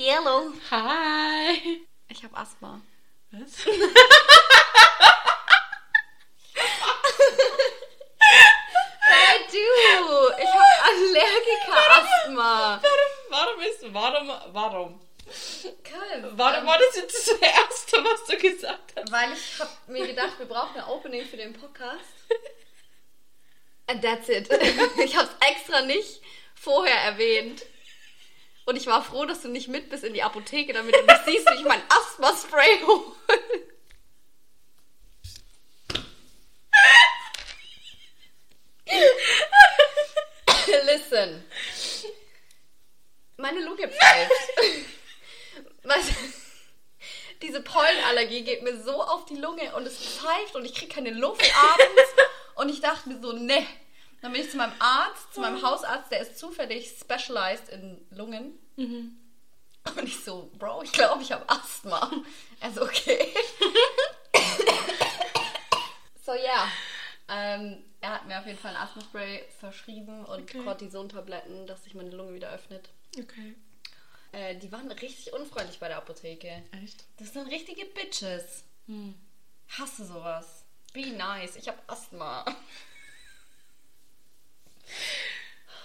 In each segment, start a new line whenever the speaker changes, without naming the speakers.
Hello.
Hi.
Ich habe Asthma.
Was?
I do. Ich habe Allergiker-Asthma.
Warum, warum ist, warum, warum?
Geil.
Warum war das jetzt das Erste, was du gesagt hast?
Weil ich habe mir gedacht, wir brauchen ein Opening für den Podcast. And that's it. Ich habe es extra nicht vorher erwähnt. Und ich war froh, dass du nicht mit bist in die Apotheke, damit du nicht siehst, wie ich mein Asthma-Spray hole. Listen. Meine Lunge pfeift. Diese Pollenallergie geht mir so auf die Lunge und es pfeift und ich kriege keine Luft abends. Und ich dachte mir so, ne. Dann bin ich zu meinem Arzt, zu meinem Hausarzt, der ist zufällig specialized in Lungen. Und ich so, Bro, ich glaube, ich habe Asthma. Also okay. so ja. Ähm, er hat mir auf jeden Fall ein Asthma-Spray verschrieben und
Okay.
Cortison-Tabletten, dass sich meine Lunge wieder öffnet.
Okay.
Äh, die waren richtig unfreundlich bei der Apotheke.
Echt?
Das sind richtige Bitches.
Hm.
Hasse sowas. Be nice. Ich habe Asthma.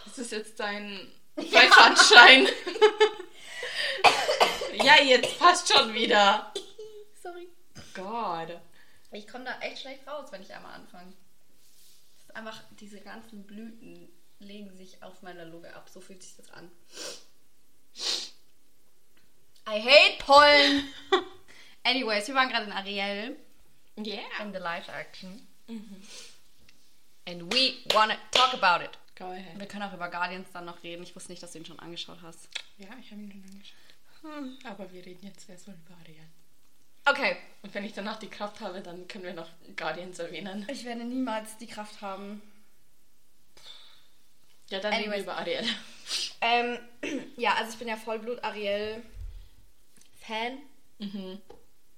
Ist das jetzt dein Freifahrtschein? ja, jetzt passt schon wieder.
Sorry.
Gott.
Ich komme da echt schlecht raus, wenn ich einmal anfange. Es ist einfach, diese ganzen Blüten legen sich auf meiner Lunge ab. So fühlt sich das an. I hate Pollen. Anyways, wir waren gerade in Ariel
Yeah.
in the live action. And we wanna talk about it.
Ahead.
Wir können auch über Guardians dann noch reden. Ich wusste nicht, dass du ihn schon angeschaut hast.
Ja, ich habe ihn schon angeschaut. Aber wir reden jetzt erstmal über Ariel.
Okay.
Und wenn ich danach die Kraft habe, dann können wir noch Guardians erwähnen.
Ich werde niemals die Kraft haben.
Ja, dann reden wir
Anyways.
über Ariel.
Ähm, ja, also ich bin ja Vollblut Ariel Fan.
Mhm.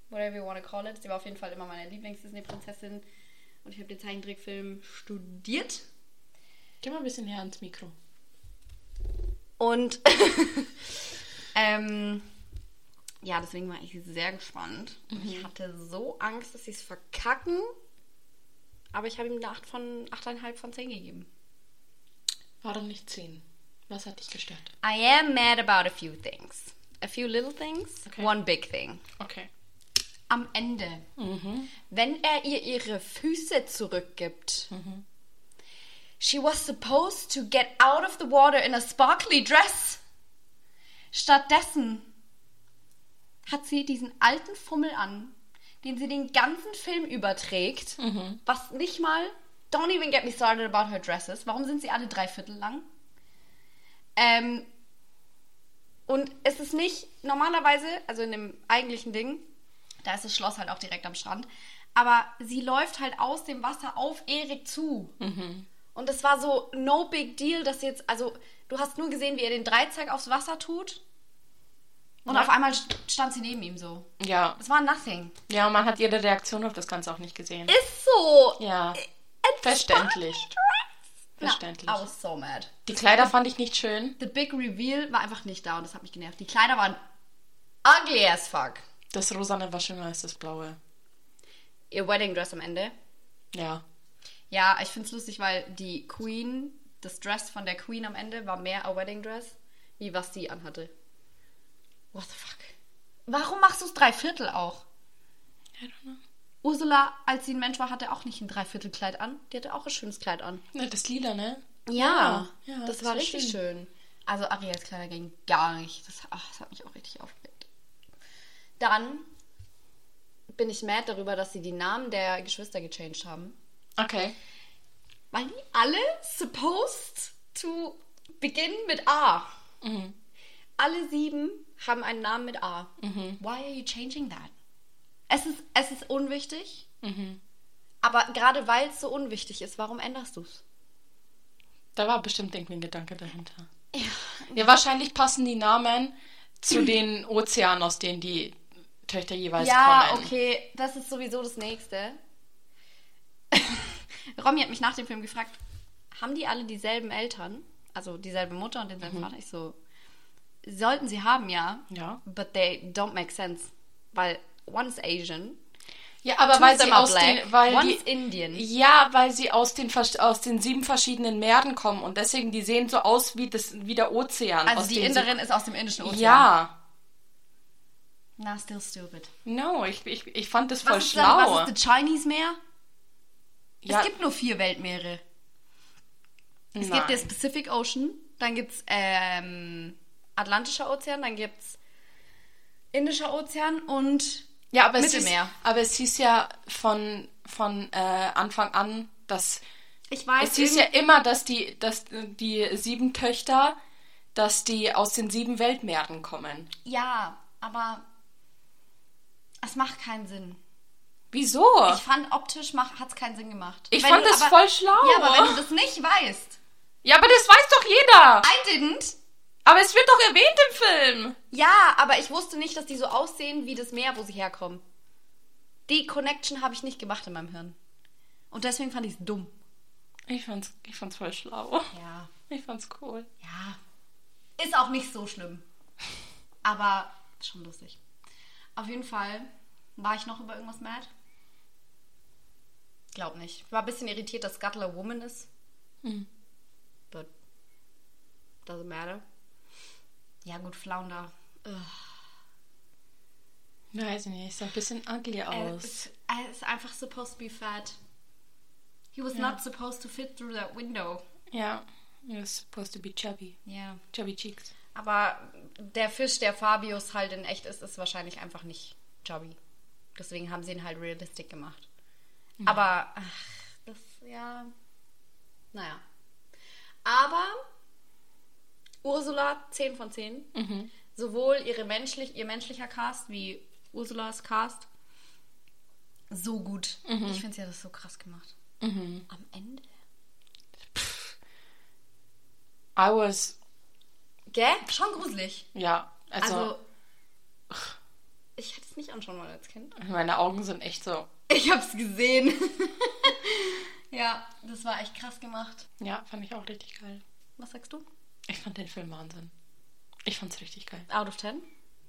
Whatever you wanna call it. Sie war auf jeden Fall immer meine Lieblings-Disney-Prinzessin. Und ich habe den Zeichentrickfilm studiert.
Geh mal ein bisschen näher ans Mikro.
Und ähm, ja, deswegen war ich sehr gespannt. Und Ich hatte so Angst, dass sie es verkacken. Aber ich habe ihm eine 8 von 8,5 von 10 gegeben.
Warum nicht 10? Was hat dich gestört?
I am mad about a few things. A few little things,
Okay.
one big thing.
Okay.
Am Ende,
Mhm.
wenn er ihr ihre Füße zurückgibt. She was supposed to get out of the water in a sparkly dress. Stattdessen hat sie diesen alten Fummel an, den sie den ganzen Film überträgt, was nicht mal. Don't even get me started about her dresses. Warum sind sie alle drei Viertel lang? Ähm, und es ist nicht normalerweise, also in dem eigentlichen Ding, da ist das Schloss halt auch direkt am Strand, aber sie läuft halt aus dem Wasser auf Erik zu. Und es war so no big deal, dass jetzt, also du hast nur gesehen, wie er den Dreizack aufs Wasser tut. Und
Ja.
auf einmal st- stand sie neben ihm so.
Ja.
Es war nothing.
Ja, und man hat ihre Reaktion auf das Ganze auch nicht gesehen.
Ist so.
Ja.
It's
Verständlich. Verständlich.
Na, I was so mad.
Die Kleider fand ich nicht schön.
The big reveal war einfach nicht da und das hat mich genervt. Die Kleider waren ugly as fuck.
Das Rosane war schöner als das Blaue.
Ihr Wedding Dress am Ende.
Ja.
Ja, ich find's lustig, weil die Queen, das Dress von der Queen am Ende war mehr a Wedding Dress, wie was sie anhatte. What the fuck? Warum machst du es Dreiviertel auch?
I don't know.
Ursula, als sie ein Mensch war, hatte auch nicht ein Dreiviertelkleid an. Die hatte auch ein schönes Kleid an.
Na, das Lila, ne?
Ja,
ja,
das,
das
war
war
richtig schön. Also Ariels Kleider ging gar nicht. Das, ach, das hat mich auch richtig aufgeregt. Dann bin ich mad darüber, dass sie die Namen der Geschwister gechanged haben.
Okay.
Weil die alle supposed to begin mit A.
Mhm.
Alle sieben haben einen Namen mit A.
Mhm.
Why are you changing that? Es ist, es ist unwichtig,
Mhm.
aber gerade weil es so unwichtig ist, warum änderst du es?
Da war bestimmt irgendwie ein Gedanke dahinter. Ja, wahrscheinlich passen die Namen zu den Ozeanen, aus denen die Töchter jeweils
Ja,
kommen.
okay, das ist sowieso das Nächste. Romy hat mich nach dem Film gefragt, haben die alle dieselben Eltern? Also dieselbe Mutter und denselben Vater? Ich so, sollten sie haben, ja.
Ja.
But they don't make sense. Weil one's Asian,
Ja, aber weil sie aus
black,
den, weil
one's
die,
Indian.
ja, weil sie aus den aus den sieben verschiedenen Meeren kommen und deswegen die sehen so aus wie das wie der Ozean.
Also die Inderin ist aus dem Indischen Ozean.
Ja.
Na, still stupid.
No, ich, ich, ich fand das voll
Was ist, dann,
schlau.
was ist das Chinese Meer?
Ja,
Es gibt nur vier Weltmeere. Es
nein.
gibt das Pacific Ocean, dann gibt es ähm, Atlantischer Ozean, dann gibt es Indischer Ozean und
Ja, aber es, hieß,
Mittelmeer.
aber es hieß ja von, von äh, Anfang an, dass
ich weiß,
es hieß ja immer, dass die, dass die sieben Töchter, dass die aus den sieben Weltmeeren kommen.
ja, aber es macht keinen Sinn.
Wieso?
Ich fand optisch hat es keinen Sinn gemacht.
Ich
Wenn
fand
du
das
aber,
voll schlau.
Ja, aber wenn du das nicht weißt.
ja, aber das weiß doch jeder.
I didn't.
Aber es wird doch erwähnt im Film.
Ja, aber ich wusste nicht, dass die so aussehen wie das Meer, wo sie herkommen. Die Connection habe ich nicht gemacht in meinem Hirn. Und deswegen fand ich es dumm.
Ich fand's, ich fand's voll schlau.
Ja.
Ich fand's cool.
Ja. Ist auch nicht so schlimm. Aber schon lustig. Auf jeden Fall war ich noch über irgendwas mad. Glaub nicht. Ich war ein bisschen irritiert, dass Scuttle a Woman ist.
Hm.
But doesn't matter. Ja gut, Flounder. Ugh.
Weiß ich nicht, sah ein bisschen ugly aus.
er ist einfach supposed to be fat. He was
Ja.
not supposed to fit through that window.
Ja, it was supposed to be chubby.
Ja.
Chubby cheeks.
Aber der Fisch, der Fabius halt in echt ist, ist wahrscheinlich einfach nicht chubby. Deswegen haben sie ihn halt realistic gemacht. Aber, ach, das, ja. Naja. Aber Ursula 10 von 10.
Mhm.
Sowohl ihre menschlich, ihr menschlicher Cast wie Ursulas Cast. So gut. Ich finde, sie hat das so krass gemacht.
Mhm.
Am Ende.
I was,
Gell? Schon gruselig.
ja, also,
Also, ich hätte es nicht anschauen wollen als Kind.
meine Augen sind echt so.
Ich hab's gesehen. ja, das war echt krass gemacht.
Ja, fand ich auch richtig geil.
Was sagst du?
Ich fand den Film Wahnsinn. Ich fand's richtig geil.
Out of 10?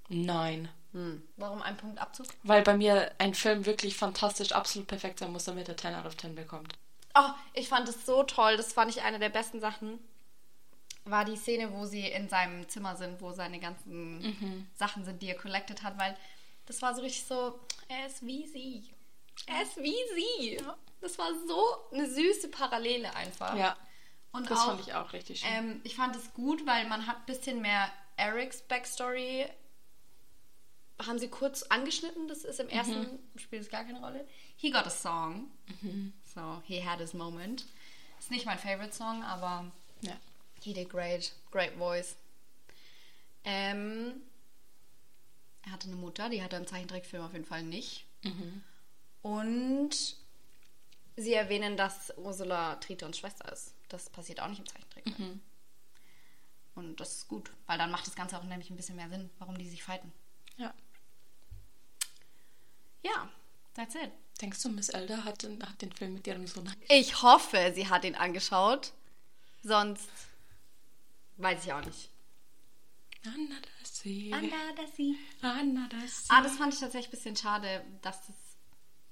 Nein.
Hm. Warum ein Punkt Abzug?
Weil bei mir ein Film wirklich fantastisch, absolut perfekt sein muss, damit er 10 out of 10 bekommt.
Oh, ich fand es so toll. Das fand ich eine der besten Sachen. War die Szene, wo sie in seinem Zimmer sind, wo seine ganzen Sachen sind, die er collected hat, weil das war so richtig so, er ist wie sie. Er ist wie sie. Das war so eine süße Parallele einfach.
Ja,
Und
das
auch,
fand ich auch richtig schön.
Ähm, ich fand es gut, weil man hat ein bisschen mehr Erics Backstory. Haben sie kurz angeschnitten, das ist im ersten, spielt es gar keine Rolle. He got a song. So, he had his moment. Ist nicht mein favorite Song, aber
ja.
he did great. Great voice. Ähm, er hatte eine Mutter, die hatte im Zeichentrickfilm auf jeden Fall nicht. Und sie erwähnen, dass Ursula Tritons Schwester ist. Das passiert auch nicht im Zeichentrickfilm. Und das ist gut, weil dann macht das Ganze auch nämlich ein bisschen mehr Sinn, warum die sich fighten.
ja.
Ja, that's it.
Denkst du, Miss Elder hat den, hat den Film mit ihrem Sohn
Ich hoffe, sie hat ihn angeschaut. Sonst weiß ich auch nicht.
Under the sea.
Under the sea.
Under the sea.
Ah, das fand ich tatsächlich ein bisschen schade, dass das.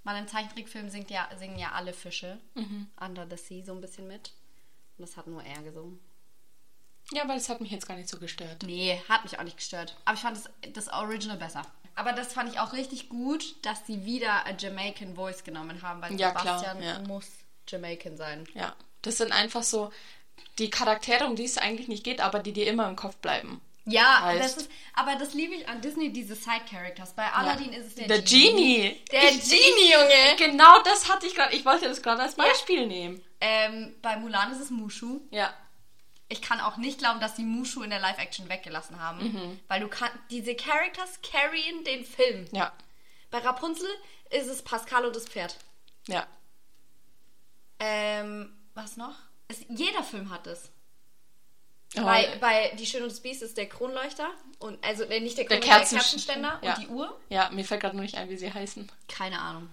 Weil im Zeichentrickfilm singt ja, singen ja alle Fische Under the Sea so ein bisschen mit. Und das hat nur er gesungen.
Ja, weil es hat mich jetzt gar nicht so gestört.
Nee, hat mich auch nicht gestört. Aber ich fand das, das Original besser. Aber das fand ich auch richtig gut, dass sie wieder a Jamaican Voice genommen haben, weil
Ja, klar,
Sebastian
ja.
muss Jamaican sein.
Ja, das sind einfach so die Charaktere, um die es eigentlich nicht geht, aber die dir immer im Kopf bleiben.
Ja,
Heißt-
das ist, aber das liebe ich an Disney, diese Side-Characters. Bei Aladdin ist es der,
Der Genie.
Der
Ich-
Genie, Junge.
Genau das hatte ich gerade. Ich wollte das gerade als Beispiel nehmen.
Ähm, bei Mulan ist es Mushu.
Ja.
Ich kann auch nicht glauben, dass sie Mushu in der Live-Action weggelassen haben.
Mhm.
Weil du kannst, diese Characters carryen den Film.
Ja.
Bei Rapunzel ist es Pascal und das Pferd.
Ja.
Ähm, was noch? Es, jeder Film hat es.
Aber-
Bei, bei Die Schöne und das Biest ist der Kronleuchter. Und, also äh, nicht der
Der
Kronleuchter, der,
Kerzen-
Kerzenständer
ja.
und die Uhr.
Ja, mir fällt gerade nur nicht ein, wie sie heißen.
Keine Ahnung.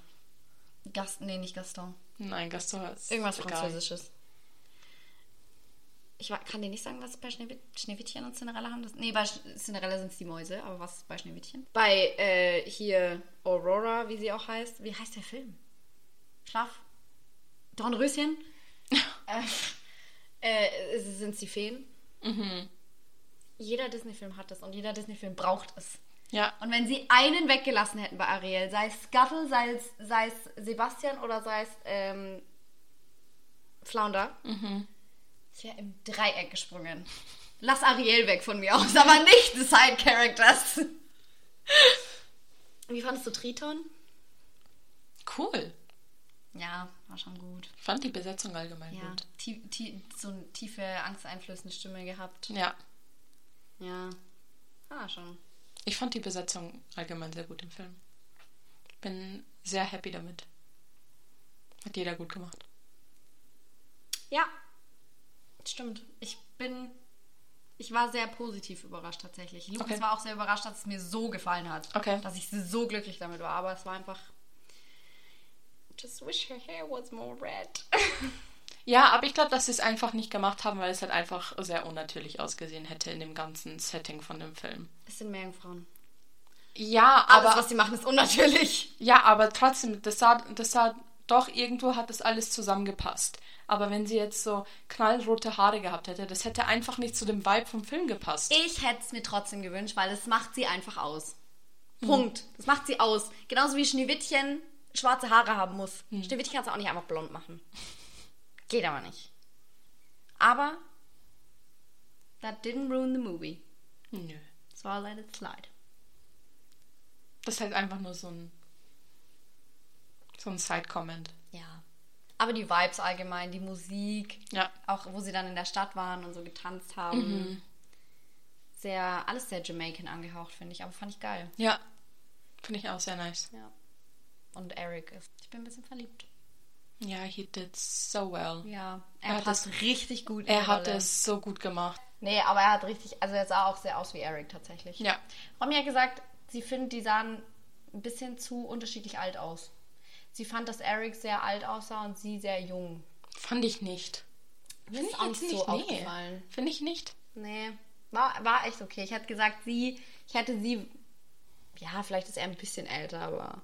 Gast, nee, nicht Gaston.
Nein, Gaston ist
Irgendwas
egal.
Französisches. Ich kann dir nicht sagen, was bei Schneewitt Schneewittchen und Cinderella haben. Das, nee, bei Cinderella sind es die Mäuse, aber was bei Schneewittchen? Bei äh, hier Aurora, wie sie auch heißt. Wie heißt der Film? Schlaf? Dornröschen? äh, äh, sind es die Feen? Jeder Disney-Film hat das und jeder Disney-Film braucht es.
Ja.
Und wenn sie einen weggelassen hätten bei Ariel, sei es Scuttle, sei es, sei es Sebastian oder sei es ähm, Flounder, ich wäre im Dreieck gesprungen. Lass Ariel weg von mir aus, aber nicht die Side Characters. Wie fandest du Triton?
Cool.
Ja, war schon gut.
Ich fand die Besetzung allgemein
Ja,
gut.
tie tie so eine tiefe, angsteinflößende Stimme gehabt.
Ja.
Ja, ah, schon.
Ich fand die Besetzung allgemein sehr gut im Film. Bin sehr happy damit. Hat jeder gut gemacht.
Ja, stimmt. Ich bin. Ich war sehr positiv überrascht tatsächlich. Lukas
Okay.
war auch sehr überrascht, dass es mir so gefallen hat.
Okay.
Dass ich so glücklich damit war. Aber es war einfach. Just wish her hair was more red.
Ja, aber ich glaube, dass sie es einfach nicht gemacht haben, weil es halt einfach sehr unnatürlich ausgesehen hätte in dem ganzen Setting von dem Film.
Es sind Meerjungfrauen.
Ja,
Alles,
aber
was sie machen, ist unnatürlich.
ja, aber trotzdem, das sah, das sah doch irgendwo hat das alles zusammengepasst. Aber wenn sie jetzt so knallrote Haare gehabt hätte, das hätte einfach nicht zu dem Vibe vom Film gepasst.
Ich hätte es mir trotzdem gewünscht, weil es macht sie einfach aus. Punkt. Das macht sie aus. Genauso wie Schneewittchen schwarze Haare haben muss. Schneewittchen kannst du auch nicht einfach blond machen. Geht aber nicht. Aber that didn't ruin the movie.
Nö.
So I let it slide.
Das ist halt einfach nur so ein so ein Side-Comment.
Ja. Aber die Vibes allgemein, die Musik,
Ja.
auch wo sie dann in der Stadt waren und so getanzt haben. Sehr, alles sehr Jamaican angehaucht, finde ich. Aber fand ich geil.
Ja. Finde ich auch sehr nice.
Ja. Und Eric ist. Ich bin ein bisschen verliebt.
Ja, he did so well.
Ja.
Er
Er
hat es-
richtig gut
Er hat
Rolle.
es so gut gemacht.
Nee, aber er hat richtig, also er sah auch sehr aus wie Eric tatsächlich.
Ja.
Romy hat gesagt, sie findet, die sahen ein bisschen zu unterschiedlich alt aus. Sie fand, dass Eric sehr alt aussah und sie sehr jung.
Fand ich nicht.
Mir
Finde
ist
ich
auch so.
Nee.
aufgefallen.
Finde ich nicht.
Nee, war, war echt okay. Ich hätte gesagt, sie, ich hätte sie, ja, vielleicht ist er ein bisschen älter, aber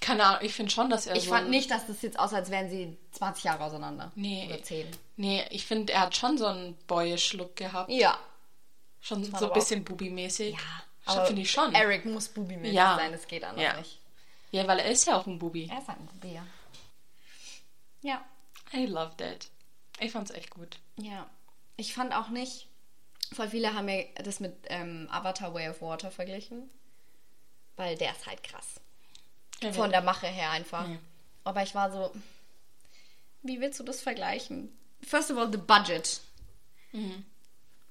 Keine Ahnung, ich finde schon, dass er
ich
so...
fand nicht, dass das jetzt aussah, als wären sie 20 Jahre auseinander.
Nee.
Oder 10.
Nee, ich finde, er hat schon so einen boyish Look gehabt.
Ja.
Schon so ein
aber
bisschen Bubi-mäßig.
Ja,
Schon, finde ich schon.
Eric muss Bubi-mäßig
Ja.
sein, das geht anders
Ja.
nicht.
Ja, weil er ist ja auch ein Bubi.
Er ist halt ein Bubi, ja. Ja.
I loved it. Ich fand's echt gut.
Ja. Ich fand auch nicht, voll viele haben ja das mit ähm, Avatar Way of Water verglichen. Weil der ist halt krass.
Ja,
Von der Mache her einfach.
Ja.
Aber ich war so, wie willst du das vergleichen? First of all, the budget.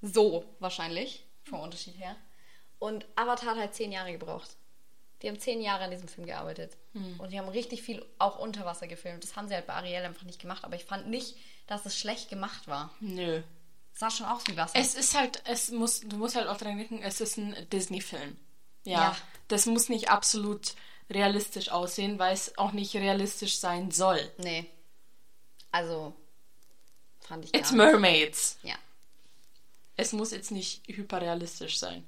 So wahrscheinlich, vom Unterschied her. Und Avatar hat halt zehn Jahre gebraucht. Die haben zehn Jahre an diesem Film gearbeitet. Und die haben richtig viel auch unter Wasser gefilmt. Das haben sie halt bei Ariel einfach nicht gemacht. Aber ich fand nicht, dass es schlecht gemacht war.
Nö.
Es sah schon aus wie Wasser.
Es ist halt, es muss, du musst halt auch dran denken, es ist ein Disney-Film. Ja,
Ja.
Das muss nicht absolut realistisch aussehen, weil es auch nicht realistisch sein soll.
nee. Also, fand ich
It's
nicht.
Mermaids.
Ja.
Es muss jetzt nicht hyperrealistisch sein.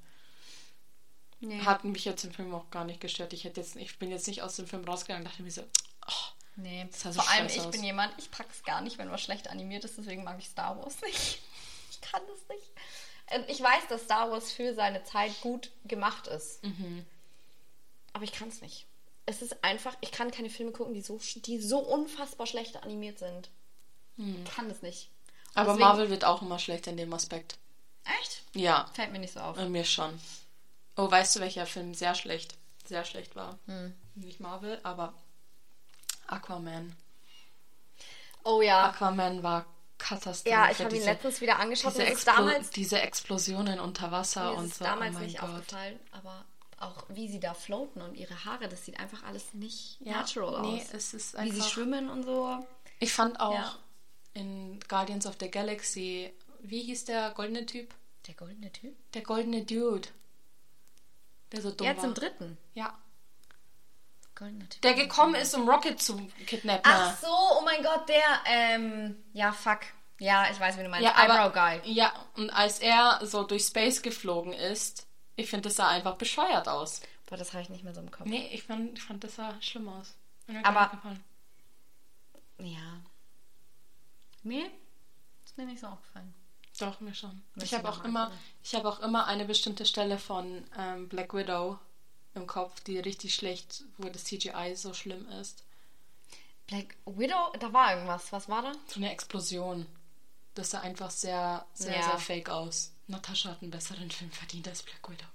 Nee.
Hat mich jetzt im Film auch gar nicht gestört. Ich hätte jetzt, ich bin jetzt nicht aus dem Film rausgegangen und dachte mir so, oh,
Nee,
sah so
vor allem ich
aus.
bin jemand, ich pack's gar nicht, wenn was schlecht animiert ist, deswegen mag ich Star Wars nicht. Ich kann das nicht. Und ich weiß, dass Star Wars für seine Zeit gut gemacht ist.
Mhm.
Aber ich kann es nicht. Es ist einfach, ich kann keine Filme gucken, die so, die so unfassbar schlecht animiert sind. Ich kann das nicht. Und.
Aber
deswegen-
Marvel wird auch immer schlechter in dem Aspekt.
Echt?
Ja,
Fällt mir nicht so auf.
äh, mir schon. Oh, weißt du, welcher Film sehr schlecht, sehr schlecht war?
Hm.
Nicht Marvel, aber Aquaman.
Oh ja.
Aquaman war Katastrophe.
Ja, ich habe ihn letztens wieder angeschaut.
diese,
und es
Explo
damals,
diese Explosionen unter Wasser und
es
so.
damals
oh
nicht
Gott.
aufgefallen, aber auch wie sie da floaten und ihre Haare, das sieht einfach alles nicht
Ja,
natural
nee,
aus.
es ist
Wie sie
einfach-
schwimmen und so.
Ich fand auch
Ja.
in Guardians of the Galaxy, wie hieß der goldene Typ?
Der goldene Typ?
Der goldene Dude. Der so dumm
Jetzt
war.
im dritten.
Ja.
Typ.
Der gekommen ist, um Rocket zu kidnappen.
Ach so, oh mein Gott, der, ähm, ja, fuck. Ja, ich weiß, wie du meinst.
Ja, aber,
Eyebrow Guy.
Ja, und als er so durch Space geflogen ist, ich finde, das sah einfach bescheuert aus.
Boah, das habe ich nicht mehr so im Kopf.
Nee, ich fand, ich fand das sah schlimm aus.
Aber-. Ja. Nee, ist mir nicht so aufgefallen.
Doch, mir schon.
Möchte
Ich habe auch immer, ich habe auch immer eine bestimmte Stelle von ähm, Black Widow im Kopf, die richtig schlecht, wo das CGI so schlimm ist.
Black Widow, da war irgendwas. Was war da?
So eine Explosion. Das sah einfach sehr, sehr,
Ja.
sehr fake aus. Natascha hat einen besseren Film verdient als Black Widow.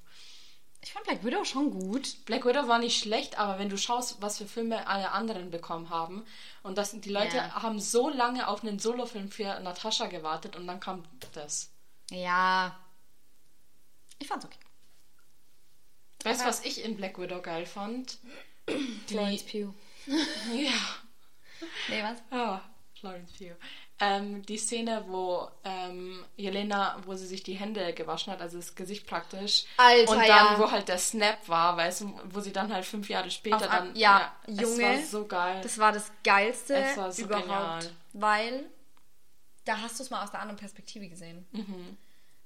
Ich fand Black Widow schon gut.
Black Widow war nicht schlecht, aber wenn du schaust, was für Filme alle anderen bekommen haben und das, die Leute
Ja.
haben so lange auf einen Solofilm für Natascha gewartet und dann kam das.
Ja. Ich fand's okay.
Weißt du, was ich in Black Widow geil fand?
Florence Pugh.
Ja.
Nee, was?
Ah, Florence Pugh. Ähm, die Szene, wo ähm, Jelena, wo sie sich die Hände gewaschen hat, also das Gesicht praktisch.
Alter,
Und dann,
ja.
wo halt der Snap war, weißt du, wo sie dann halt fünf Jahre später
Auf
dann.
ja,
Es
Junge,
war so geil.
Das war das Geilste
Es war so
überhaupt.
genial.
Weil da hast du es mal aus der anderen Perspektive gesehen.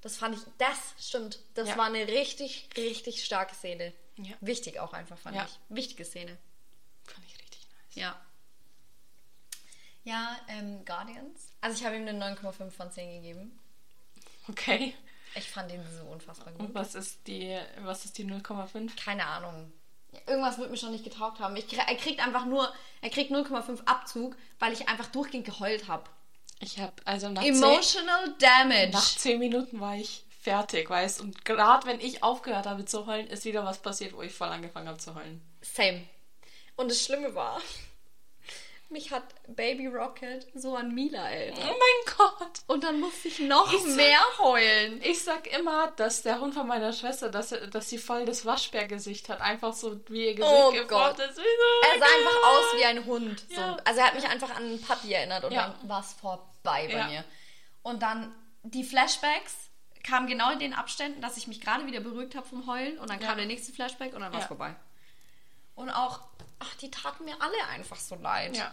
Das fand ich, das stimmt. Das
Mhm. Ja.
war eine richtig, richtig starke Szene.
Ja.
Wichtig auch einfach, fand
Ja.
ich. Wichtige Szene.
Fand ich richtig nice.
Ja. Ja, ähm, Guardians. Also ich habe ihm eine 9,5 von 10 gegeben.
Okay.
Ich fand ihn so unfassbar gut.
Und was ist die, was ist die 0,5?
Keine Ahnung. Irgendwas wird mir schon nicht getaugt haben. Ich, er kriegt einfach nur, er kriegt 0,5 Abzug, weil ich einfach durchgehend geheult habe.
Ich habe also nach zehn,
Emotional Damage.
nach zehn Minuten war ich fertig, weißt Und gerade wenn ich aufgehört habe zu heulen, ist wieder was passiert, wo ich voll angefangen habe zu heulen.
Same. Und das Schlimme war, mich hat Baby Rocket so an Mila
Oh
erinnert.
mein Gott!
Und dann musste ich noch
Ich sag-
mehr heulen.
Ich sag immer, dass der Hund von meiner Schwester, dass, er- dass sie voll das Waschbärgesicht hat. Einfach so wie ihr Gesicht
Oh Gott.
ist. So
Er sah einfach aus wie ein Hund. So.
Ja.
Also er hat mich einfach an einen Papi erinnert und
Ja.
dann war es vorbei bei
Ja.
mir. Und dann die Flashbacks kamen genau in den Abständen, dass ich mich gerade wieder beruhigt habe vom Heulen und dann kam der nächste Flashback und dann war es vorbei. Und auch, die taten mir alle einfach so leid.
Ja.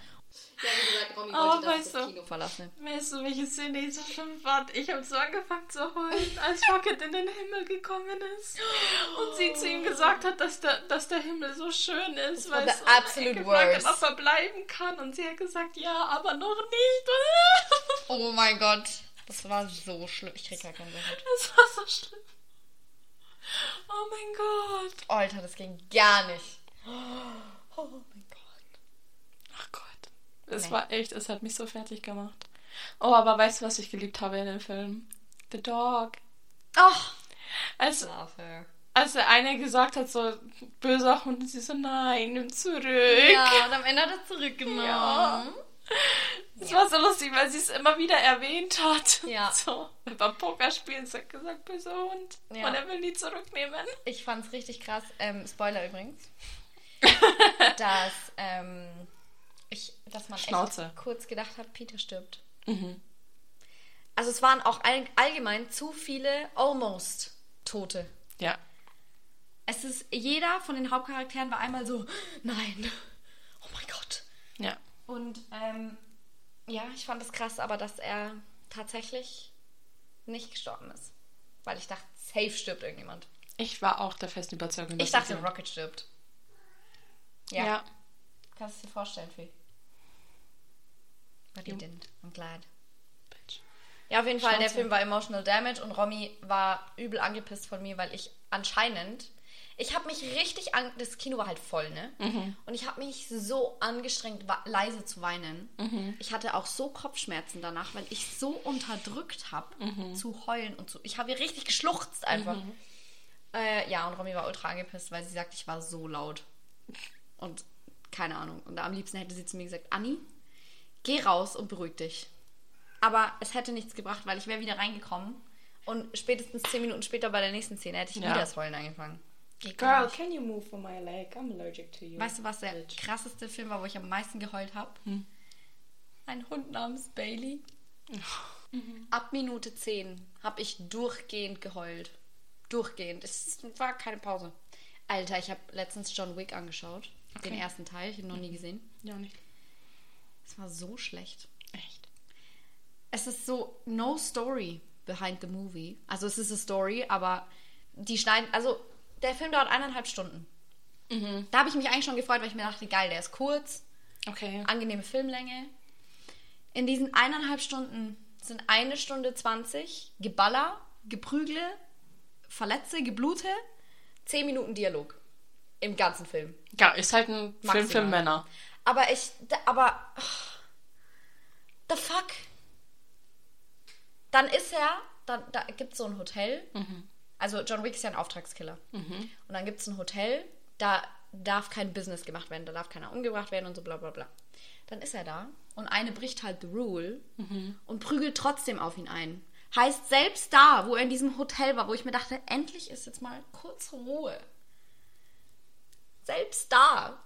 Ja, wie gesagt, Romy wollte,
weißt
das
du-
Kino verlasse.
Weißt du, welche Szene ich so schlimm fand? Ich habe so angefangen zu heulen, als Rocket in den Himmel gekommen ist. Und sie zu ihm gesagt hat, dass der, dass der Himmel so schön ist. und
absolute
er gefragt hat,
worst.
ob er bleiben kann. Und sie hat gesagt, ja, aber noch nicht.
Oh mein Gott. Das war so schlimm. Ich krieg gar keinen Gehört.
Das war so schlimm. Oh mein Gott.
Alter, das ging gar nicht. Oh mein Gott.
Ach Gott. Es
Nee.
war echt, es hat mich so fertig gemacht. Oh, aber weißt du, was ich geliebt habe in dem Film? The Dog.
Ach,
Als, als der eine gesagt hat, so böser Hund, und sie so, nein, nimm zurück.
Ja, und am Ende hat er zurückgenommen.
Ja. Es war so lustig, weil sie es immer wieder erwähnt hat.
Ja.
So, beim Pokerspielen hat er gesagt, böser Hund.
Ja.
Und er will nie zurücknehmen.
Ich fand's richtig krass. Ähm, Spoiler übrigens. dass, ähm, ich, dass man
Schnauze.
echt kurz gedacht hat, Peter stirbt.
Mhm.
Also es waren auch all, allgemein zu viele almost Tote.
Ja.
Es ist, jeder von den Hauptcharakteren war einmal so, nein, oh mein Gott.
Ja.
Und ähm, ja, ich fand es krass, aber dass er tatsächlich nicht gestorben ist. Weil ich dachte, safe stirbt irgendjemand.
Ich war auch der festen Überzeugung,
Ich
dass
dachte,
er-
Rocket stirbt. Ja.
Ja.
Kannst du dir vorstellen, Fee? But he didn't. I'm glad.
Bitch.
Ja, auf jeden Fall, der
Schnauze.
Film war emotional damage und Romy war übel angepisst von mir, weil ich anscheinend. Ich habe mich richtig an. Das Kino war halt voll, ne?
Mhm.
Und ich habe mich so angestrengt, leise zu weinen.
Mhm.
Ich hatte auch so Kopfschmerzen danach, weil ich so unterdrückt habe,
Mhm.
zu heulen und so. Ich habe hier richtig geschluchzt einfach. Äh, ja, und Romy war ultra angepisst, weil sie sagt, ich war so laut. Und keine Ahnung. Und am liebsten hätte sie zu mir gesagt, Anni, geh raus und beruhig dich. Aber es hätte nichts gebracht, weil ich wäre wieder reingekommen. Und spätestens zehn Minuten später bei der nächsten Szene hätte ich
Ja.
wieder das Heulen angefangen. Geht
Girl,
nicht.
can you move from my leg? I'm allergic to you.
Weißt du, was der
Bitch.
krasseste Film war, wo ich am meisten geheult habe?
Hm.
Ein Hund namens Bailey. Ab Minute 10 habe ich durchgehend geheult. Durchgehend. Es war keine Pause. Alter, ich habe letztens John Wick angeschaut. Den
Okay.
ersten Teil. Ich habe ihn noch nie gesehen.
Ja, nicht.
Es war so schlecht.
Echt.
es ist so no story behind the movie. Also es ist eine Story, aber die schneiden, also der Film dauert eineinhalb Stunden. Da habe ich mich eigentlich schon gefreut, weil ich mir dachte, geil, der ist kurz,
Okay.
angenehme Filmlänge. In diesen eineinhalb Stunden sind eine Stunde 20 Geballer, Geprügle, Verletze, Geblute, zehn Minuten Dialog. Im ganzen Film.
Ja, ist halt ein Film für
Maximal.
Männer.
Aber ich, aber, the fuck? Dann ist er, da, da gibt es so ein Hotel. Also John Wick ist ja ein Auftragskiller. Und dann gibt es ein Hotel, da darf kein Business gemacht werden, da darf keiner umgebracht werden und so bla bla bla. Dann ist er da und eine bricht halt the rule und prügelt trotzdem auf ihn ein. Heißt, selbst da, wo er in diesem Hotel war, wo ich mir dachte, endlich ist jetzt mal kurz Ruhe. Selbst da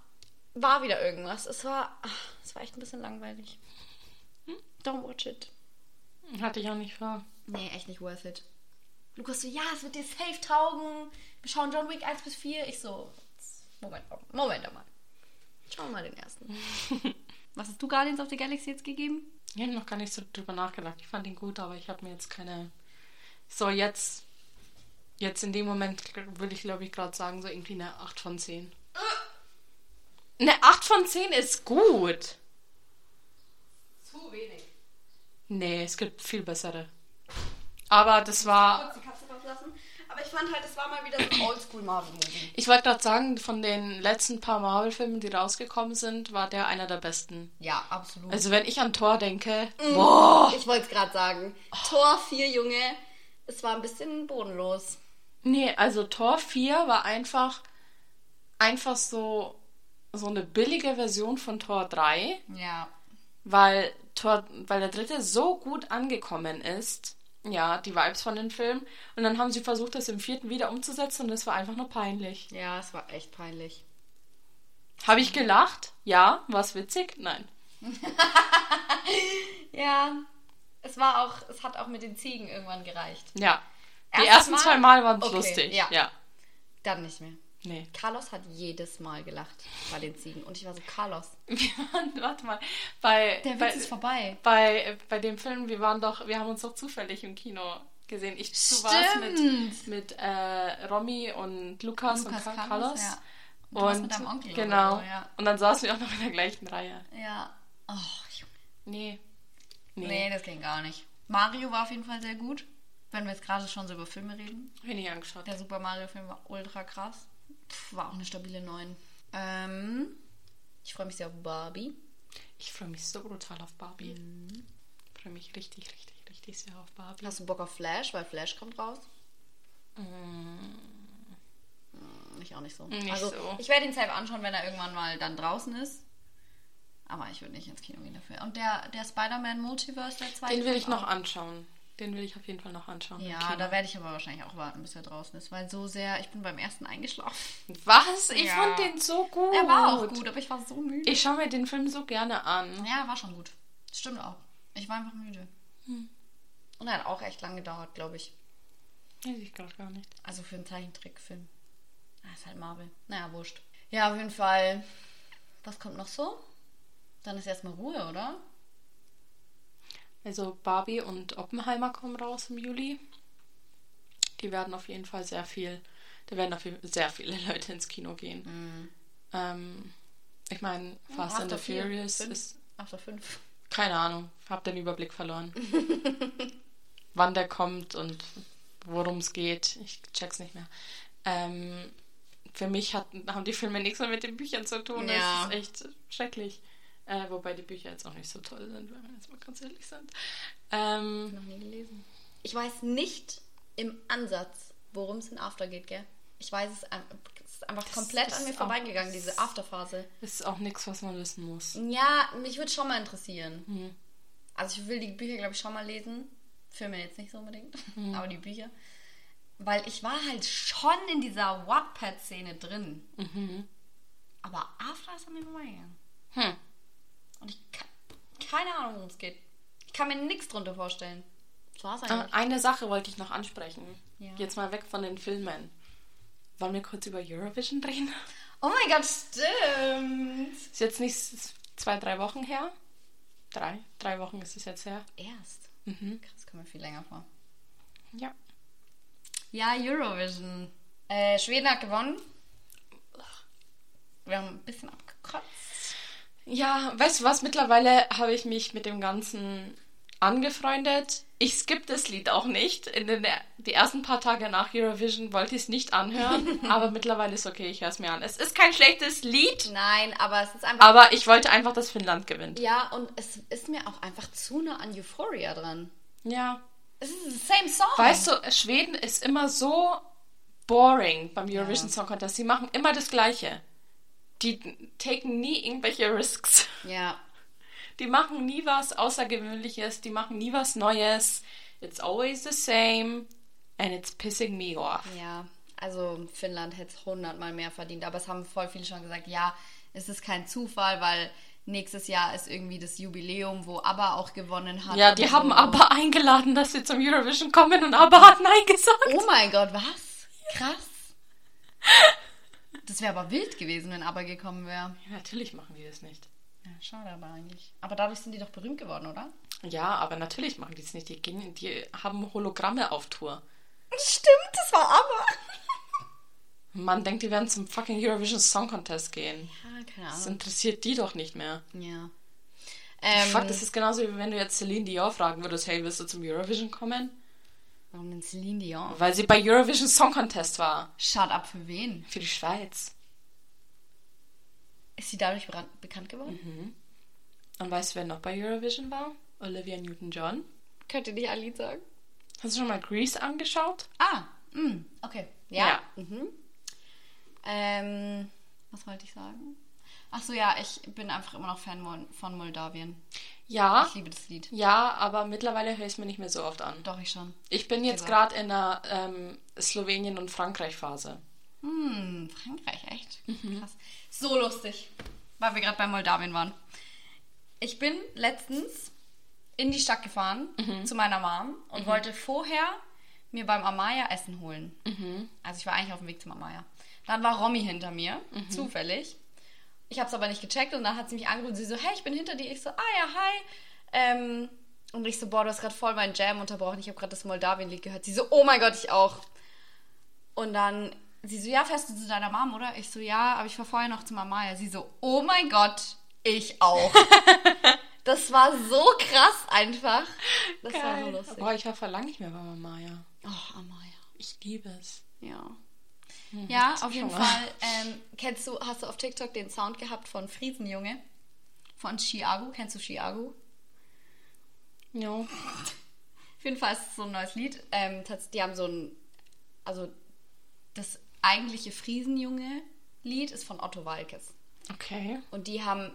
war wieder irgendwas. Es war, ach, es war echt ein bisschen langweilig. Don't watch it.
Hatte ich auch nicht vor.
Nee, echt nicht worth it. Lukas so, ja, es wird dir safe taugen. Wir schauen John Wick 1 bis 4. Ich so, Moment, Moment mal. Schauen wir mal den ersten. Was hast du Guardians of the Galaxy jetzt gegeben?
Ich habe noch gar nicht so drüber nachgedacht. Ich fand ihn gut, aber ich habe mir jetzt keine. So, jetzt. Jetzt in dem Moment würde ich, glaube ich, gerade sagen, so irgendwie eine 8 von 10. Eine 8 von 10 ist gut.
Zu wenig.
Nee, es gibt viel bessere. Aber das war.
Kurz die Katze rauslassen. Aber ich fand halt, es war mal wieder so ein Oldschool-Marvel-Movie.
Ich wollte gerade sagen, von den letzten paar Marvel-Filmen, die rausgekommen sind, war der einer der besten.
Ja, absolut.
Also, wenn ich an Thor denke.
ich wollte es gerade sagen. Tor 4, Junge. Es war ein bisschen bodenlos.
Nee, also Tor 4 war einfach. Einfach so. So eine billige Version von Tor 3.
Ja.
weil, Tor, weil der dritte so gut angekommen ist. Ja, die Vibes von dem Film. Und dann haben sie versucht, das im vierten wieder umzusetzen und es war einfach nur peinlich.
Ja, es war echt peinlich.
Habe ich gelacht? Ja. War es witzig? Nein.
Ja, es war auch, es hat auch mit den Ziegen irgendwann gereicht.
Ja. Die
Erstes
ersten
Mal?
zwei Mal waren es
Okay,
lustig.
ja.
ja.
Dann nicht mehr.
Nee.
Carlos hat jedes Mal gelacht bei den Ziegen. Und ich war so, Carlos,
Wir waren, warte mal, bei,
der Witz
bei,
ist vorbei.
bei, bei dem Film, wir waren doch, wir haben uns doch zufällig im Kino gesehen. Ich, du warst mit, mit äh, Romy und Lukas,
Lukas,
und
Carlos,
Carlos.
ja.
Und,
du warst mit deinem Onkel
Genau.
so, ja.
Und dann saßen wir auch noch in der gleichen Reihe.
Ja. Oh, Junge.
Nee. Nee.
Nee, das ging gar nicht. Mario war auf jeden Fall sehr gut. Wenn wir jetzt gerade schon so über Filme reden.
Wenig angeschaut.
Der Super Mario-Film war ultra krass. War auch eine stabile 9. Ähm, ich freue mich sehr auf Barbie.
Ich freue mich so brutal auf Barbie. Ich freue mich richtig, richtig, richtig sehr auf Barbie.
Hast du Bock auf Flash? Weil Flash kommt raus. Mm, Ich auch nicht so.
Nicht
also,
so.
ich werde ihn selber anschauen, wenn er irgendwann mal dann draußen ist. Aber ich würde nicht ins Kino gehen dafür. Und der, der Spider-Man Multiverse, der zweite.
Den will ich noch anschauen. Den will ich auf jeden Fall noch anschauen.
Ja, da werde ich aber wahrscheinlich auch warten, bis er draußen ist. Weil so sehr, ich bin beim ersten eingeschlafen.
Was? Ich
Ja.
fand den so gut.
Er war auch gut, aber ich war so müde.
Ich schaue mir den Film so gerne an.
Ja, war schon gut. Stimmt auch. Ich war einfach müde.
Hm.
Und er hat auch echt lange gedauert, glaube ich.
Weiß ich gerade gar nicht.
Also für einen Zeichentrickfilm. Ah, ist halt Marvel. Naja, wurscht. Ja, auf jeden Fall. Was kommt noch so? Dann ist erstmal Ruhe, oder?
Also Barbie und Oppenheimer kommen raus im Juli. Die werden auf jeden Fall sehr viel, da werden auf jeden Fall sehr viele Leute ins Kino gehen. Ähm, ich meine, Fast and the Furious
fünf,
ist,
After fünf.
keine Ahnung, hab den Überblick verloren. Wann der kommt und worum es geht, ich check's nicht mehr. Ähm, für mich hat, haben die Filme nichts mehr mit den Büchern zu tun.
Ja.
Das ist echt schrecklich. Äh, wobei die Bücher jetzt auch nicht so toll sind, wenn wir jetzt mal ganz ehrlich sind. Ähm,
Noch nie gelesen. Ich weiß nicht im Ansatz, worum es in After geht, gell? Ich weiß es, ein- es ist einfach
Das
komplett
ist
an mir
auch-
vorbeigegangen, diese Afterphase.
ist auch nichts, was man wissen muss.
Ja, mich würde schon mal interessieren.
Hm.
Also ich will die Bücher, glaube ich, schon mal lesen. Filme jetzt nicht so unbedingt,
Hm.
aber die Bücher. Weil ich war halt schon in dieser Wattpad-Szene drin.
Mhm.
Aber After ist an mir vorbeigegangen.
Hm.
Und ich kann keine Ahnung, worum es geht. Ich kann mir nichts drunter vorstellen. Das war's
Ah,
eigentlich.
Eine Sache wollte ich noch ansprechen.
Ja.
Jetzt mal weg von den Filmen. Wollen wir kurz über Eurovision reden?
Oh mein Gott, stimmt.
Ist jetzt nicht zwei, drei Wochen her? Drei? Drei Wochen ist es jetzt her.
Erst.
Mhm.
Das kommt mir viel länger vor.
Ja.
Ja, Eurovision. Äh, Schweden hat gewonnen. Wir haben ein bisschen abgekotzt.
Ja, weißt du was? Mittlerweile habe ich mich mit dem Ganzen angefreundet. Ich skippe das Lied auch nicht. In den die ersten paar Tage nach Eurovision wollte ich es nicht anhören, aber mittlerweile ist okay, ich höre es mir an. Es ist kein schlechtes Lied,
Nein, aber es ist einfach.
aber ich wollte einfach, dass Finnland gewinnt.
ja, und es ist mir auch einfach zu nah an Euphoria dran.
Ja.
Es ist the same song.
Weißt du, Schweden ist immer so boring beim Eurovision Song Contest. Sie machen immer das Gleiche. Die taken nie irgendwelche Risks.
Ja.
Die machen nie was Außergewöhnliches, die machen nie was Neues. It's always the same and it's pissing me off.
Ja. Also Finnland hätte es hundertmal mehr verdient. Aber es haben voll viele schon gesagt, ja, es ist kein Zufall, weil nächstes Jahr ist irgendwie das Jubiläum, wo ABBA auch gewonnen hat.
Ja, die
so.
haben aber eingeladen, dass sie zum Eurovision kommen und aber hat Nein gesagt.
Oh mein Gott, was? Krass. Das wäre aber wild gewesen, wenn ABBA gekommen wäre.
Ja, natürlich machen die das nicht.
Ja, schade aber eigentlich. Aber dadurch sind die doch berühmt geworden, oder?
Ja, aber natürlich machen die es nicht. Die, gehen, die haben Hologramme auf Tour.
Stimmt, das war ABBA.
Man denkt, die werden zum fucking Eurovision Song Contest gehen.
Ja, keine
Das
Ahnung.
interessiert die doch nicht mehr.
Ja. Ähm,
Fuck, das ist genauso wie wenn du jetzt Celine Dion fragen würdest, hey, willst du zum Eurovision kommen?
Warum denn Celine Dion?
Weil sie bei Eurovision Song Contest war.
Shut up für wen?
Für die Schweiz.
Ist sie dadurch bekannt geworden?
Und weißt du, wer noch bei Eurovision war? Olivia Newton-John.
Könnt ihr nicht ein Lied sagen?
Hast du schon mal Grease angeschaut?
Ah, mm, okay. Ja.
Ja.
Mhm. Ähm, was wollte ich sagen? Ach so, ja, ich bin einfach immer noch Fan von Moldawien.
Ja.
Ich liebe das Lied.
Ja, aber mittlerweile höre ich es mir nicht mehr so oft an.
Doch, ich schon.
Ich bin jetzt gerade in der ähm, Slowenien- und Frankreich-Phase.
Hm, Frankreich, echt? Krass. So lustig, weil wir gerade bei Moldawien waren. Ich bin letztens in die Stadt gefahren zu meiner Mom und wollte vorher mir beim Amaya Essen holen. Also ich war eigentlich auf dem Weg zum Amaya. Dann war Romy hinter mir, zufällig. Ich habe es aber nicht gecheckt und dann hat sie mich angerufen und sie so, hey, ich bin hinter dir. Ich so, ah ja, hi. Ähm, und ich so, boah, du hast gerade voll meinen Jam unterbrochen. Ich habe gerade das Moldawien-Lied gehört. Sie so, oh mein Gott, ich auch. Und dann, sie so, ja, fährst du zu deiner Mom, oder? Ich so, ja, aber ich fahr vorher noch zu Mama. Sie so, oh mein Gott, ich auch. das war so krass einfach. Das war so lustig.
Boah, ich war vor lang nicht mehr bei Mama, ja.
Oh, Amaya.
Ich liebe es.
Ja. Ja,
jetzt
auf jeden. Fall. Ähm, kennst du, hast du auf TikTok den Sound gehabt von Friesenjunge? Von Chiago? Kennst du Chiago?
Ja.
Auf jeden Fall ist es so ein neues Lied. Ähm, die haben so ein, also das eigentliche Friesenjunge-Lied ist von Otto Walkes.
Okay.
Und die haben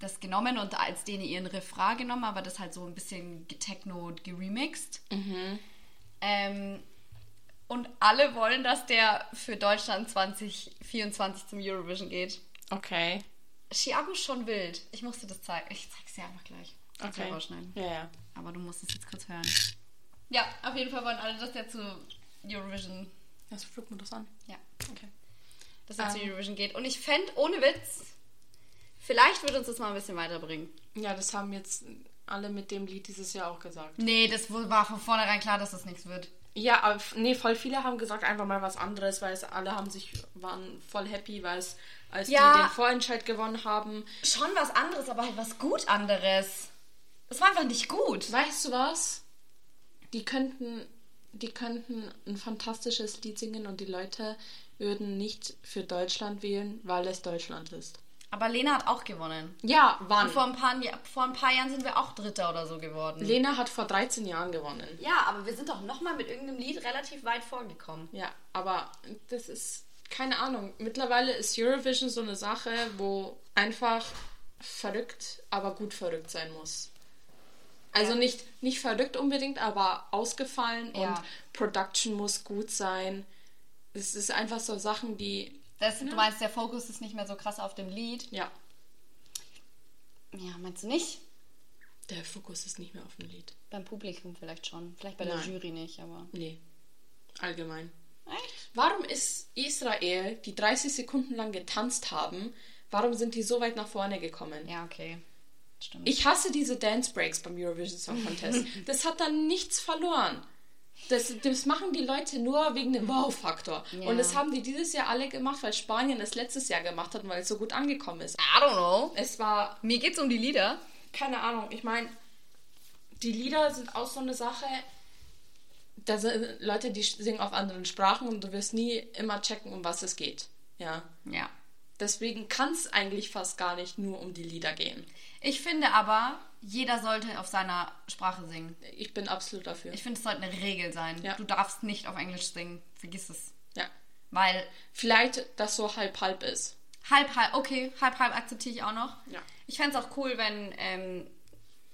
das genommen und als denen ihren Refrain genommen, aber das halt so ein bisschen getechno geremixed. Ähm, und alle wollen, dass der für Deutschland 2024 zum Eurovision geht.
Okay.
Chiago ist schon wild. Ich musste das zeigen. Ich zeig's dir einfach gleich. Kannst du
Okay.
rausschneiden.
Ja, ja.
Aber du musst es jetzt kurz hören. Ja, auf jeden Fall wollen alle, dass der zu Eurovision,
Das Flugmodus an.
ja,
Okay.
dass er zu
Ähm.
Eurovision geht. Und ich fände, ohne Witz, vielleicht wird uns das mal ein bisschen weiterbringen.
Ja, das haben jetzt alle mit dem Lied dieses Jahr auch gesagt.
Nee, das war von vornherein klar, dass das nichts wird.
Ja, aber nee, voll viele haben gesagt einfach mal was anderes, weil es alle haben sich waren voll happy, weil es als
Ja.
die den Vorentscheid gewonnen haben.
Schon was anderes, aber halt was gut anderes. Es war einfach nicht gut.
Weißt du was? Die könnten die könnten ein fantastisches Lied singen und die Leute würden nicht für Deutschland wählen, weil es Deutschland ist.
Aber Lena hat auch gewonnen.
Ja, wann?
Und vor ein, paar, vor ein paar Jahren sind wir auch Dritter oder so geworden.
Lena hat vor 13 Jahren gewonnen.
ja, aber wir sind doch nochmal mit irgendeinem Lied relativ weit vorgekommen.
Ja, aber das ist keine Ahnung. Mittlerweile ist Eurovision so eine Sache, wo einfach verrückt, aber gut verrückt sein muss. Also
Ja.
nicht, nicht verrückt unbedingt, aber ausgefallen
Ja.
und Production muss gut sein. Es ist einfach so Sachen, die.
Das, Du meinst, der Fokus ist nicht mehr so krass auf dem Lied?
Ja,
Ja, meinst du nicht?
der Fokus ist nicht mehr auf dem Lied.
Beim Publikum vielleicht schon. Vielleicht bei der
Nein.
Jury nicht, aber.
Nee. Allgemein.
Echt?
Warum ist Israel, die 30 Sekunden lang getanzt haben, warum sind die so weit nach vorne gekommen?
Ja, okay. Stimmt.
Ich hasse diese Dance Breaks beim Eurovision Song Contest. das hat dann nichts verloren. Das, das machen die Leute nur wegen dem Wow-Faktor.
Ja.
Und das haben die dieses Jahr alle gemacht, weil Spanien das letztes Jahr gemacht hat und weil es so gut angekommen ist.
I don't know.
Es war,
Mir geht's um die Lieder.
keine Ahnung, ich meine, die Lieder sind auch so eine Sache. Da sind Leute, die singen auf anderen Sprachen und du wirst nie immer checken, um was es geht. Ja.
Ja.
Deswegen kann es eigentlich fast gar nicht nur um die Lieder gehen.
Ich finde aber, jeder sollte auf seiner Sprache singen.
Ich bin absolut dafür.
Ich finde, es sollte eine Regel sein.
Ja.
Du darfst nicht auf Englisch singen. Vergiss es.
ja.
Weil
Vielleicht, dass so halb-halb ist.
halb, halb, okay, halb, halb akzeptiere ich auch noch.
Ja.
Ich fände es auch cool, wenn, ähm,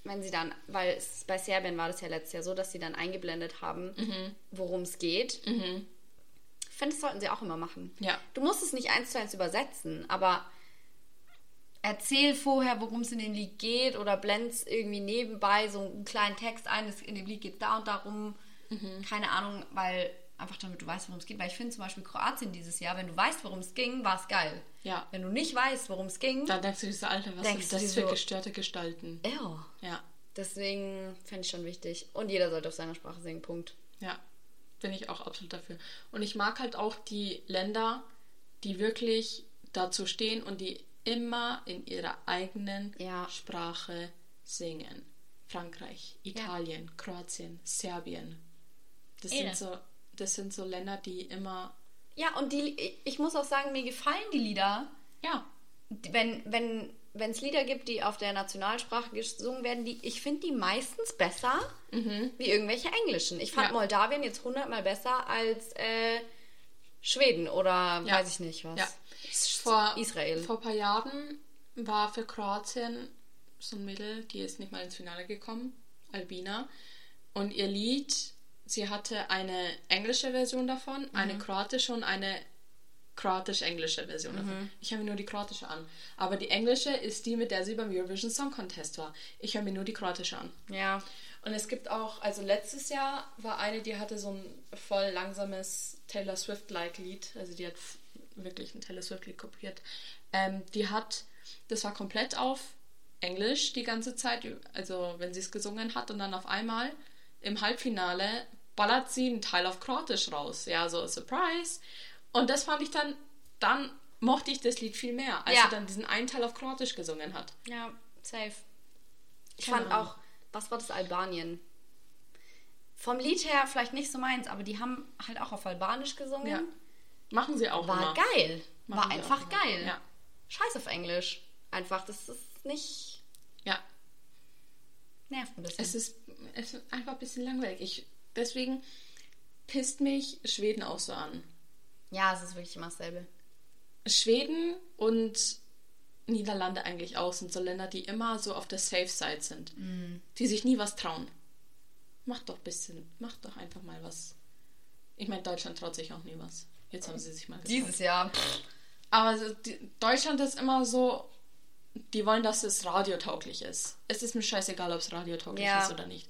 wenn sie dann, weil bei Serbien war das ja letztes Jahr so, dass sie dann eingeblendet haben,
Mhm.
worum es geht. Ich finde, das sollten sie auch immer machen.
Ja.
Du musst es nicht eins zu eins übersetzen, aber erzähl vorher, worum es in dem Lied geht oder blend's irgendwie nebenbei so einen kleinen Text ein, in dem Lied geht da und darum.
Mhm.
Keine Ahnung, weil einfach damit du weißt, worum es geht. Weil ich finde zum Beispiel Kroatien dieses Jahr, wenn du weißt, worum es ging, war es geil.
Ja.
Wenn du nicht weißt, worum es ging,
Dann denkst du dir so, Alter, was
Denkst
sind
du
das für
so-
gestörte Gestalten?
ew.
Ja.
Deswegen fände ich schon wichtig. Und jeder sollte auf seiner Sprache singen, Punkt.
Ja. Bin ich auch absolut dafür. Und ich mag halt auch die Länder, die wirklich dazu stehen und die immer in ihrer eigenen
Ja.
Sprache singen. Frankreich, Italien, Kroatien, Serbien. Das sind, so, das sind so Länder, die immer.
Ja, und die, ich muss auch sagen, mir gefallen die Lieder.
Ja.
wenn wenn wenn es Lieder gibt, die auf der Nationalsprache gesungen werden, die ich finde die meistens besser wie irgendwelche englischen. Ich fand
Ja.
Moldawien jetzt hundertmal besser als äh, Schweden oder
Ja.
weiß ich nicht was.
Ja. Vor,
Israel.
Vor ein paar Jahren war für Kroatien so ein Mädel, die ist nicht mal ins Finale gekommen, Albina. Und ihr Lied, sie hatte eine englische Version davon, eine kroatische und eine kroatisch-englische Version davon. Ich höre mir nur die kroatische an. Aber die englische ist die, mit der sie beim Eurovision Song Contest war. Ich höre mir nur die kroatische an.
Ja.
Und es gibt auch, also letztes Jahr war eine, die hatte so ein voll langsames Taylor Swift-like Lied. Also die hat wirklich ein Taylor Swift-Lied kopiert. Ähm, die hat, das war komplett auf Englisch die ganze Zeit, also wenn sie es gesungen hat und dann auf einmal im Halbfinale ballert sie einen Teil auf Kroatisch raus. Ja, so Surprise. Und das fand ich dann, dann mochte ich das Lied viel mehr, als
Ja.
sie dann diesen einen Teil auf Kroatisch gesungen hat.
Ja, safe. Ich
Keine
fand auch, was war das Albanien? Vom Lied her vielleicht nicht so meins, aber die haben halt auch auf Albanisch gesungen.
Ja. Machen sie auch
War
immer.
geil.
Machen
War einfach geil.
Ja.
Scheiß auf Englisch. Einfach, das ist nicht.
Ja.
Nervt ein bisschen.
Es ist, es ist einfach ein bisschen langweilig. Ich, deswegen pisst mich Schweden auch so an.
Ja, es ist wirklich immer dasselbe.
Schweden und Niederlande eigentlich auch sind so Länder, die immer so auf der Safe Side sind. Die sich nie was trauen. Macht doch ein bisschen, macht doch einfach mal was. Ich meine, Deutschland traut sich auch nie was. Jetzt haben sie sich mal getraut.
Dieses Jahr.
Aber die, Deutschland ist immer so, die wollen, dass es radiotauglich ist. Es ist mir scheißegal, ob es radiotauglich
Ja.
ist oder nicht.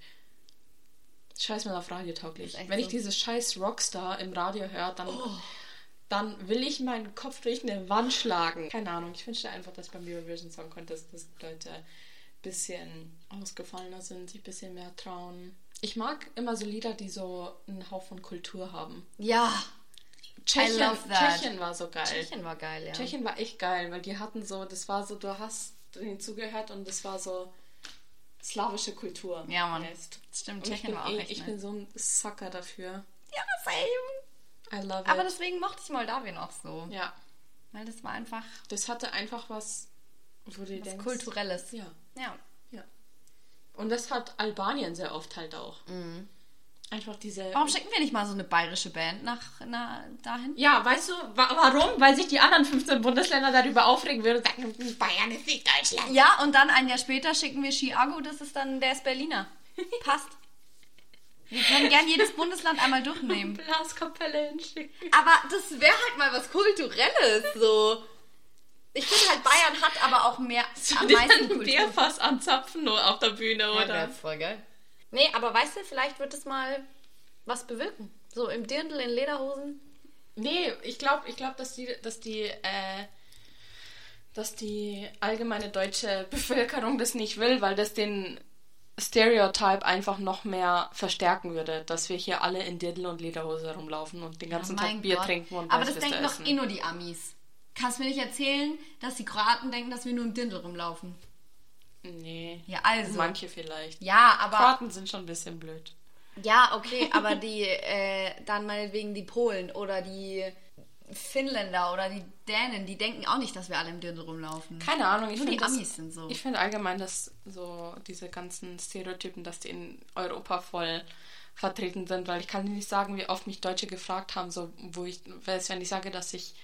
Scheiß mal auf radiotauglich. Wenn ich
so.
dieses scheiß Rockstar im Radio höre, dann, dann will ich meinen Kopf durch eine Wand schlagen. Keine Ahnung, ich wünschte einfach, dass beim Eurovision Song Contest dass die Leute ein bisschen ausgefallener sind, sich ein bisschen mehr trauen. Ich mag immer so Lieder, die so einen Hauch von Kultur haben.
Ja.
Tschechien,
love that.
Tschechien war so geil.
Tschechien war geil, ja.
Tschechien war echt geil, weil die hatten so, das war so, du hast ihnen zugehört und das war so slawische Kultur.
Ja, Mann. Stimmt, Tschechien
bin,
war auch
eh,
echt
ich
nice.
bin so ein Sucker dafür.
Ja, same.
I love
Aber
it.
deswegen mochte ich Moldawien auch so.
ja,
Weil das war einfach
das hatte einfach was, wo du
was
denkst.
Kulturelles.
Ja,
Ja.
ja. Und das hat Albanien sehr oft halt auch. Einfach diese.
Warum schicken wir nicht mal so eine bayerische Band nach na, dahin?
Ja, weißt du, wa warum? Weil sich die anderen 15 Bundesländer darüber aufregen würden und sagen, Bayern ist nicht Deutschland.
Ja, und dann ein Jahr später schicken wir Chiago, das ist dann, der ist Berliner. Passt. Wir können gern jedes Bundesland einmal durchnehmen.
Blaskapelle hinschicken.
Aber das wäre halt mal was Kulturelles, so. Ich finde halt, Bayern hat aber auch mehr, am
Die
meisten Kultur.
Bierfass anzapfen nur auf der Bühne,
Ja,
oder?
wär voll geil. Nee, aber weißt du, vielleicht wird es mal was bewirken. So im Dirndl, in Lederhosen.
Nee, ich glaube, ich glaub, dass die, dass die, äh, dass die allgemeine deutsche Bevölkerung das nicht will, weil das den Stereotype einfach noch mehr verstärken würde, dass wir hier alle in Dirndl und Lederhose rumlaufen und den ganzen
Oh
Tag Bier
Gott.
trinken und
Aber das denken doch eh nur die Amis. Kannst mir nicht erzählen, dass die Kroaten denken, dass wir nur im Dindel rumlaufen.
Nee.
Ja, also.
Manche vielleicht.
Ja, aber.
Kroaten sind schon ein bisschen blöd.
Ja, okay, aber die, äh, dann meinetwegen die Polen oder die Finnländer oder die Dänen, die denken auch nicht, dass wir alle im Dirndl rumlaufen.
Keine Ahnung, ich
Nur die
finde das-
Amis sind so.
Ich finde allgemein, dass so diese ganzen Stereotypen, dass die in Europa voll vertreten sind, weil ich kann dir nicht sagen, wie oft mich Deutsche gefragt haben, so wo ich, wenn ich sage, dass ich,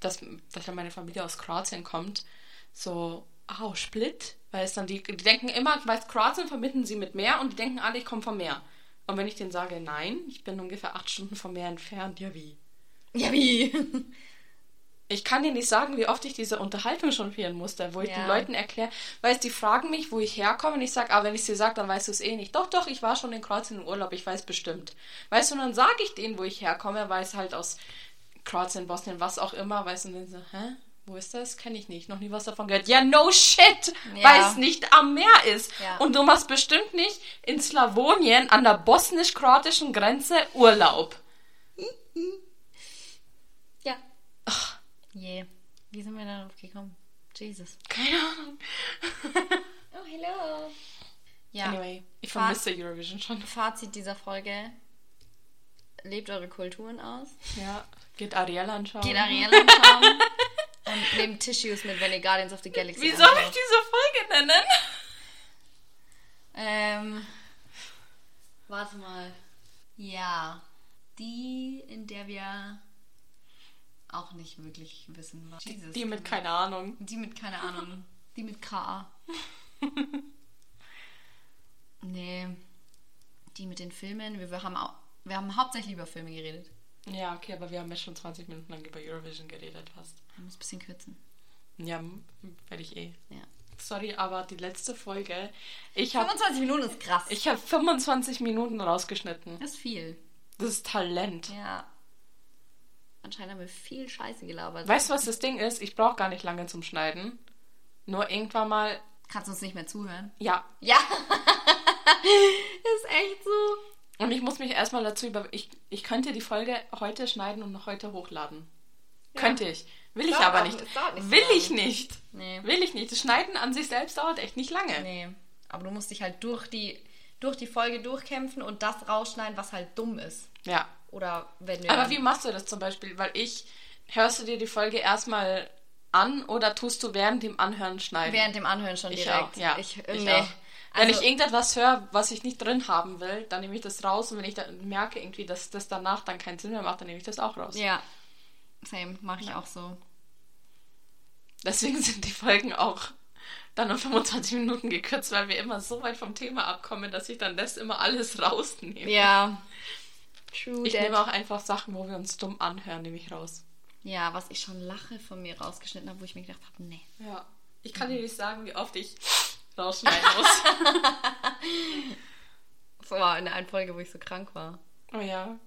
dass, dass meine Familie aus Kroatien kommt, so, au, Split, weil es dann die, die denken immer, weil Kroatien verbinden sie mit Meer und die denken alle, ich komme vom Meer. Und wenn ich denen sage, nein, ich bin ungefähr acht Stunden vom Meer entfernt, ja wie?
Ja, wie?
Ich kann dir nicht sagen, wie oft ich diese Unterhaltung schon führen musste, wo ich
Ja.
den Leuten erkläre, weil die fragen mich, wo ich herkomme und ich sage, aber wenn ich es dir sage, dann weißt du es eh nicht. Doch, doch, ich war schon in Kroatien im Urlaub, ich weiß bestimmt. Weißt du, und dann sage ich denen, wo ich herkomme, weil es halt aus Kroatien, Bosnien, was auch immer, weißt du, und dann so, hä? Wo ist das? Kenne ich nicht. Noch nie was davon gehört. Ja, no shit!
Ja.
Weil es nicht am Meer ist.
Ja.
Und du machst bestimmt nicht in Slawonien an der bosnisch-kroatischen Grenze Urlaub.
Ja. Je. Wie sind wir darauf gekommen? Jesus.
Keine Ahnung.
Oh, hello. Ja.
Anyway, ich vermisse Eurovision schon.
Fazit dieser Folge. Lebt eure Kulturen aus.
Ja, geht Ariel anschauen.
Geht Ariel anschauen. und nehmt Tissues mit, wenn ihr Guardians of the Galaxy
Wie soll ich diese Folge nennen?
Ähm. Warte mal. Ja. Die, in der wir auch nicht wirklich wissen, was. Jesus.
Die mit keine Ahnung.
Die mit keine Ahnung. Die mit K. nee. Die mit den Filmen. Wir, wir, haben, au- wir haben hauptsächlich über Filme geredet.
Ja, okay, aber wir haben jetzt schon 20 Minuten lang über Eurovision geredet fast.
Wir müssen ein bisschen kürzen.
Ja, werde ich eh.
Ja.
Sorry, aber die letzte Folge, ich habe
25 Minuten ist krass.
ich hab 25 Minuten rausgeschnitten.
das ist viel.
Das ist Talent.
Ja. Anscheinend haben wir viel Scheiße gelabert.
Weißt du, was das Ding ist? Ich brauche gar nicht lange zum Schneiden. Nur irgendwann mal,
Kannst du uns nicht mehr zuhören?
ja.
Ja. ist echt so.
Und ich muss mich erstmal dazu über. Ich, ich könnte die Folge heute schneiden und noch heute hochladen. Könnte ich. Will ich aber nicht.
nicht
Will ich nicht.
Nee.
Will ich nicht. Das Schneiden an sich selbst dauert echt nicht lange.
Nee. Aber du musst dich halt durch die, durch die Folge durchkämpfen und das rausschneiden, was halt dumm ist.
Ja.
Oder wenn.
Aber wie machst du das zum Beispiel? Weil ich. Hörst du dir die Folge erstmal an oder tust du während dem Anhören schneiden?
Während dem Anhören schon
ich
direkt.
auch, ja.
Ich,
ich
nee.
auch. Wenn
Also-
ich irgendetwas höre, was ich nicht drin haben will, dann nehme ich das raus und wenn ich dann merke irgendwie, dass das danach dann keinen Sinn mehr macht, dann nehme ich das auch raus.
Ja. Same, mache ich auch so.
Deswegen sind die Folgen auch dann um 25 Minuten gekürzt, weil wir immer so weit vom Thema abkommen, dass ich dann das immer alles rausnehme.
Ja. True
Ich
that.
nehme auch einfach Sachen, wo wir uns dumm anhören, nehme ich raus.
Ja, was ich schon lache von mir rausgeschnitten habe, wo ich mir gedacht habe, nee.
Ja. Ich kann dir nicht sagen, wie oft ich rausschneiden muss.
Das war in der einen Folge, wo ich so krank war.
oh ja.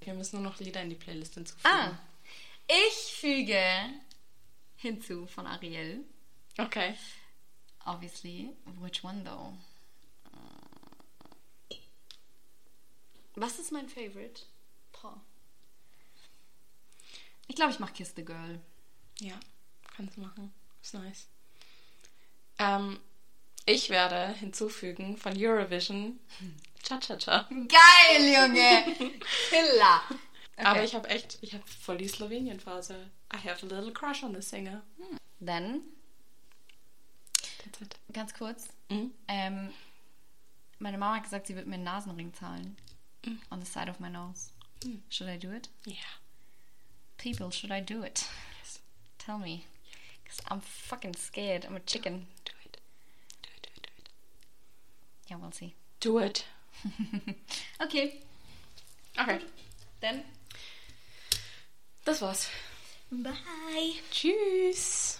Wir müssen nur noch Lieder in die Playlist hinzufügen.
Ah. Ich füge hinzu von Ariel.
Okay.
Obviously. Which one though? Was ist mein Favorite? Boah. Ich glaube, ich mache Kiss the Girl.
Ja, kannst du machen. Ist nice. Ähm, ich werde hinzufügen von Eurovision Cha-Cha-Cha.
Geil, Junge! Killer! Okay.
Aber ich habe echt, ich habe voll die Slowenien-Phase. I have a little crush on the singer.
Dann,
That's it.
ganz kurz.
Mhm.
Ähm, meine Mama hat gesagt, sie wird mir einen Nasenring zahlen. On the side of my nose. Hmm. Should I do it?
Yeah.
People, should I do it?
Yes.
Tell me. Because I'm fucking scared. I'm a chicken.
Do it. Do it, do it, do it.
Yeah, we'll see.
Do it.
Okay,
Okay.
dann
Das war's.
bye.
Tschüss.